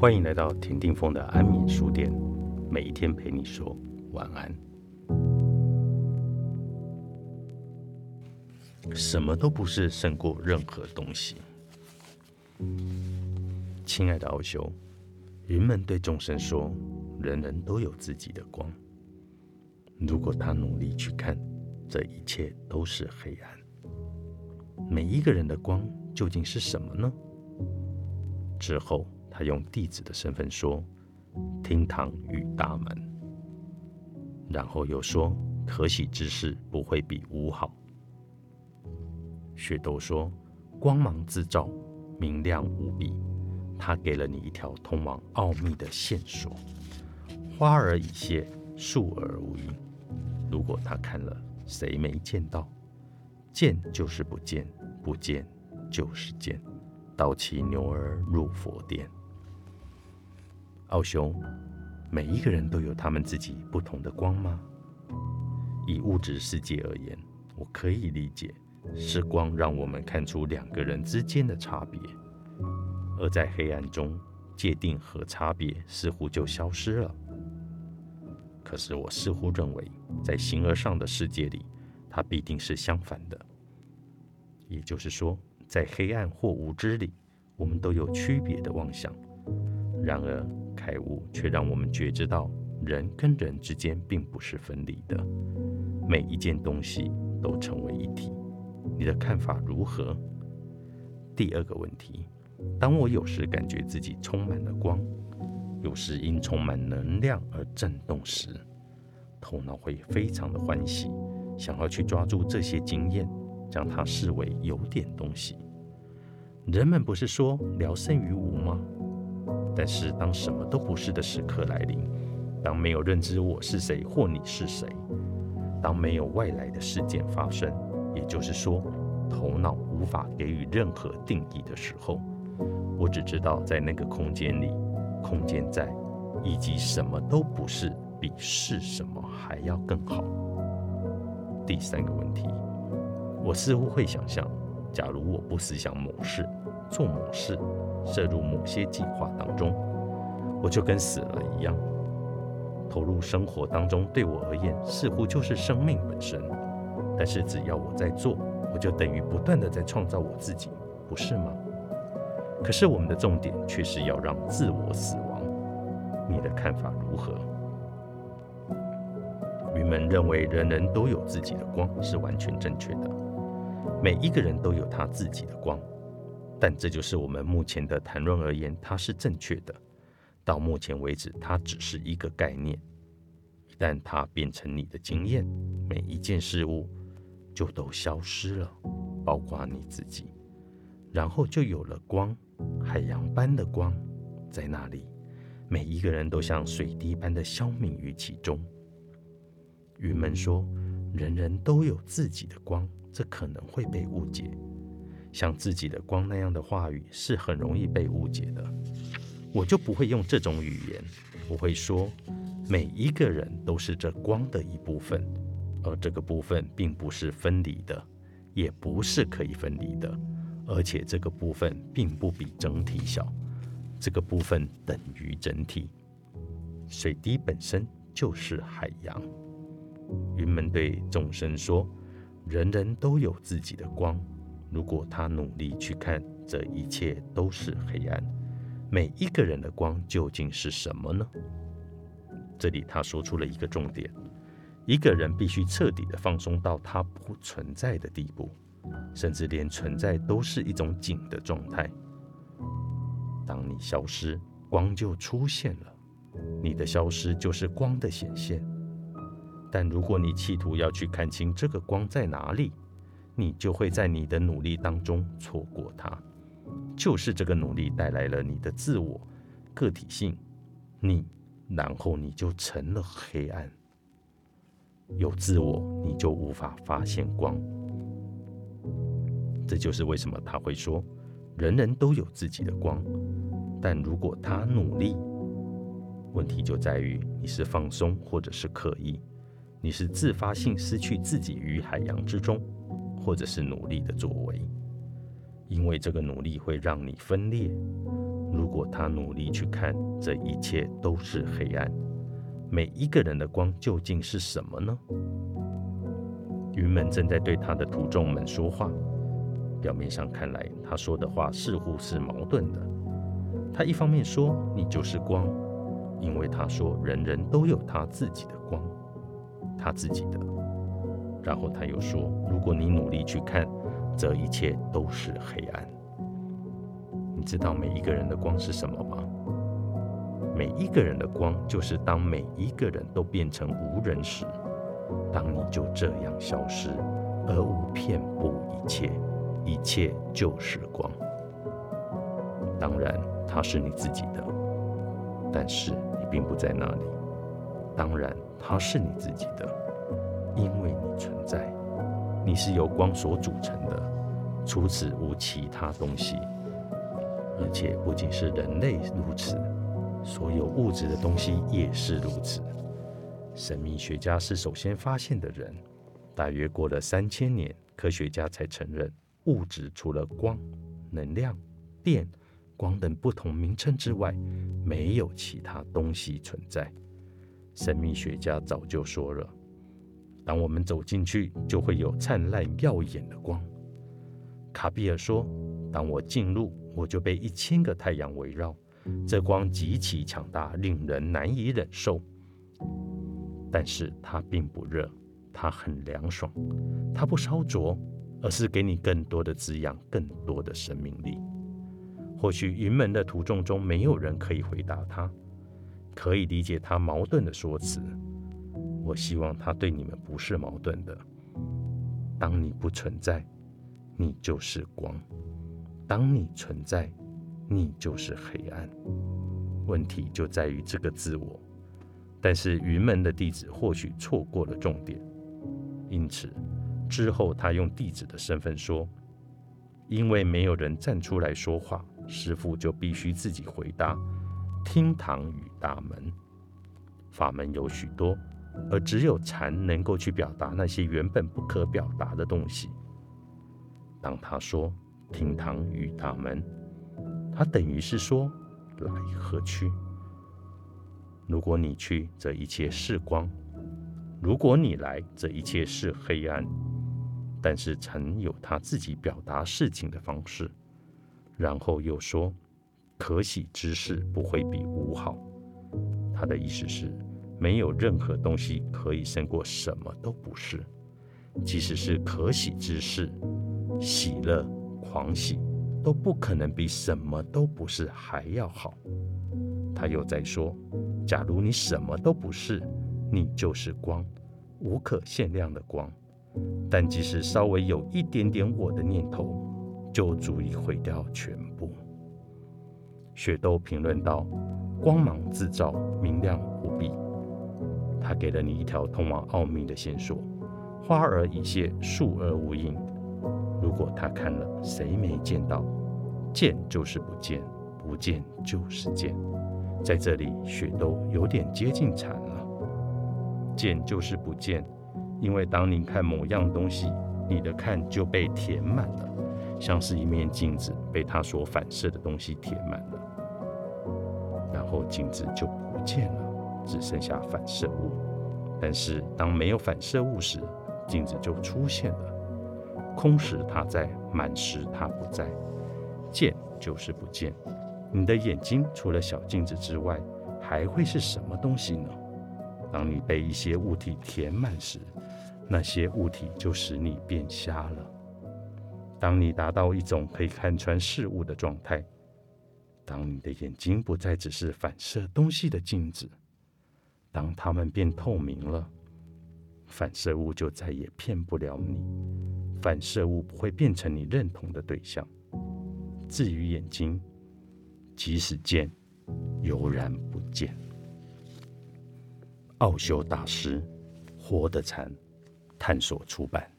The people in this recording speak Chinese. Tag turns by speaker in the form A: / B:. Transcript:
A: 欢迎来到田定峰的安眠书店，每一天陪你说晚安。什么都不是胜过任何东西。亲爱的奥修，云们对众生说：人人都有自己的光。如果他努力去看，这一切都是黑暗。每一个人的光究竟是什么呢？之后，他用弟子的身份说：“厅堂与大门。”然后又说：“可喜之事不会比无好。”雪豆说：“光芒自照，明亮无比。他给了你一条通往奥秘的线索。花儿已谢，树而无影。如果他看了，谁没见到？见就是不见，不见就是见。倒骑牛儿入佛殿。奥兄，每一个人都有他们自己不同的光吗？以物质世界而言，我可以理解，是光让我们看出两个人之间的差别，而在黑暗中，界定和差别似乎就消失了。可是我似乎认为，在形而上的世界里，它必定是相反的。也就是说，在黑暗或无知里，我们都有区别的妄想。然而，开悟却让我们觉知到，人跟人之间并不是分离的，每一件东西都成为一体。你的看法如何？第二个问题：当我有时感觉自己充满了光。有时因充满能量而震动时，头脑会非常的欢喜，想要去抓住这些经验，将它视为有点东西。人们不是说聊胜于无吗？但是当什么都不是的时刻来临，当没有认知我是谁或你是谁，当没有外来的事件发生，也就是说，头脑无法给予任何定义的时候，我只知道在那个空间里。空间在，以及什么都不是比是什么还要更好。第三个问题，我似乎会想象，假如我不思想某事，做某事，摄入某些计划当中，我就跟死了一样。投入生活当中，对我而言似乎就是生命本身。但是只要我在做，我就等于不断的在创造我自己，不是吗？可是我们的重点却是要让自我死亡。你的看法如何？云门认为人人都有自己的光是完全正确的，每一个人都有他自己的光。但这就是我们目前的谈论而言，它是正确的。到目前为止，它只是一个概念。一旦它变成你的经验，每一件事物就都消失了，包括你自己。然后就有了光。海洋般的光在那里，每一个人都像水滴般的消泯于其中。云门说：“人人都有自己的光，这可能会被误解。像自己的光那样的话语是很容易被误解的。我就不会用这种语言，我会说每一个人都是这光的一部分，而这个部分并不是分离的，也不是可以分离的。”而且这个部分并不比整体小，这个部分等于整体。水滴本身就是海洋。云门对众生说：“人人都有自己的光，如果他努力去看，这一切都是黑暗。每一个人的光究竟是什么呢？”这里他说出了一个重点：一个人必须彻底的放松到他不存在的地步。甚至连存在都是一种景的状态。当你消失，光就出现了。你的消失就是光的显现。但如果你企图要去看清这个光在哪里，你就会在你的努力当中错过它。就是这个努力带来了你的自我个体性，你，然后你就成了黑暗。有自我，你就无法发现光。这就是为什么他会说，人人都有自己的光，但如果他努力，问题就在于你是放松或者是刻意，你是自发性失去自己于海洋之中，或者是努力的作为，因为这个努力会让你分裂。如果他努力去看，这一切都是黑暗。每一个人的光究竟是什么呢？云门正在对他的徒众们说话。表面上看来，他说的话似乎是矛盾的。他一方面说你就是光，因为他说人人都有他自己的光，他自己的。然后他又说，如果你努力去看，这一切都是黑暗。你知道每一个人的光是什么吗？每一个人的光就是当每一个人都变成无人时，当你就这样消失，而无遍布一切。一切就是光，当然它是你自己的，但是你并不在那里。当然它是你自己的，因为你存在，你是由光所组成的，除此无其他东西。而且不仅是人类如此，所有物质的东西也是如此。神秘学家是首先发现的人，大约过了三千年，科学家才承认。物质除了光、能量、电、光等不同名称之外，没有其他东西存在。神秘学家早就说了：当我们走进去，就会有灿烂耀眼的光。卡比尔说：当我进入，我就被一千个太阳围绕，这光极其强大，令人难以忍受。但是它并不热，它很凉爽，它不烧灼。而是给你更多的滋养，更多的生命力。或许云门的徒众中没有人可以回答他，可以理解他矛盾的说辞。我希望他对你们不是矛盾的。当你不存在，你就是光；当你存在，你就是黑暗。问题就在于这个自我。但是云门的弟子或许错过了重点，因此。之后，他用弟子的身份说：“因为没有人站出来说话，师傅就必须自己回答。厅堂与大门，法门有许多，而只有禅能够去表达那些原本不可表达的东西。当他说厅堂与大门，他等于是说来和去。如果你去，这一切是光；如果你来，这一切是黑暗。”但是禅有他自己表达事情的方式，然后又说：“可喜之事不会比无好。”他的意思是，没有任何东西可以胜过什么都不是，即使是可喜之事，喜乐、狂喜都不可能比什么都不是还要好。他又在说：“假如你什么都不是，你就是光，无可限量的光。”但即使稍微有一点点我的念头，就足以毁掉全部。雪豆评论道：“光芒自照，明亮无比。他给了你一条通往奥秘的线索。花儿已谢，树而无影。如果他看了，谁没见到？见就是不见，不见就是见。在这里，雪都有点接近禅了。见就是不见。”因为当你看某样东西，你的看就被填满了，像是一面镜子被它所反射的东西填满了，然后镜子就不见了，只剩下反射物。但是当没有反射物时，镜子就出现了。空时它在，满时它不在。见就是不见。你的眼睛除了小镜子之外，还会是什么东西呢？当你被一些物体填满时，那些物体就使你变瞎了。当你达到一种可以看穿事物的状态，当你的眼睛不再只是反射东西的镜子，当它们变透明了，反射物就再也骗不了你，反射物不会变成你认同的对象。至于眼睛，即使见，悠然不见。奥修大师，活的禅。探索出版。